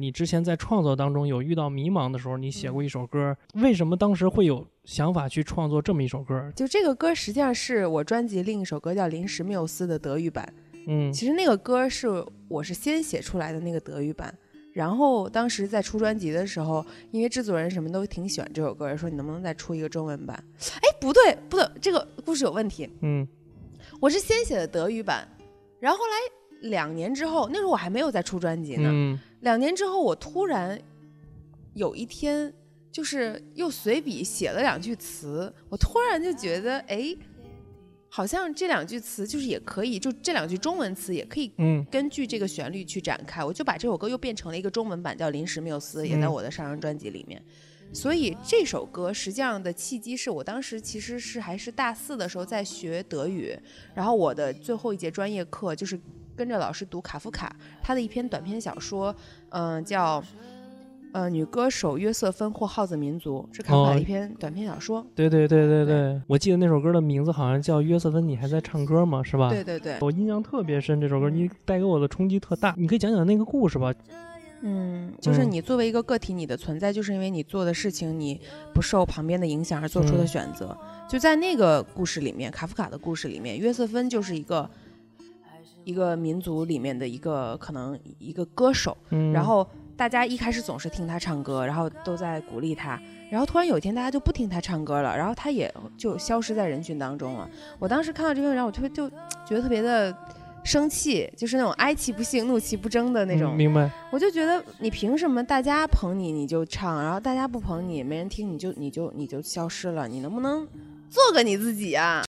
你之前在创作当中有遇到迷茫的时候，你写过一首歌，为什么当时会有想法去创作这么一首歌？就这个歌实际上是我专辑另一首歌叫《临时缪斯》的德语版。嗯，其实那个歌是我是先写出来的那个德语版，然后当时在出专辑的时候，因为制作人什么都挺喜欢这首歌，说你能不能再出一个中文版？哎，不对，不对，这个故事有问题。嗯，我是先写的德语版，然后后来两年之后，那时候我还没有在出专辑呢。嗯两年之后，我突然有一天，就是又随笔写了两句词，我突然就觉得，哎，好像这两句词就是也可以，就这两句中文词也可以嗯根据这个旋律去展开。我就把这首歌又变成了一个中文版，叫《临时缪斯》，也在嗯我的上张专辑里面。所以这首歌实际上的契机是我当时其实是还是大四的时候在学德语，然后我的最后一节专业课就是跟着老师读卡夫卡他的一篇短篇小说，嗯、叫呃女歌手约瑟芬或耗子民族，是卡夫卡哦的一篇短篇小说。对对对对对，我记得那首歌的名字好像叫《约瑟芬，你还在唱歌吗？是吧？对对对，我印象特别深，这首歌你带给我的冲击特大。你可以讲讲那个故事吧？嗯，就是嗯你作为一个个体，你的存在就是因为你做的事情，你不受旁边的影响而做出的嗯选择。就在那个故事里面，卡夫卡的故事里面，约瑟芬就是一个一个民族里面的一个可能一个歌手，嗯，然后大家一开始总是听他唱歌，然后都在鼓励他，然后突然有一天大家就不听他唱歌了，然后他也就消失在人群当中了。我当时看到这篇文章，我特别就 觉得特别的生气，就是那种哀其不幸，怒其不争的那种。嗯明白。我就觉得你凭什么大家捧你你就唱，然后大家不捧你没人听你就你就你就消失了？你能不能做个你自己啊？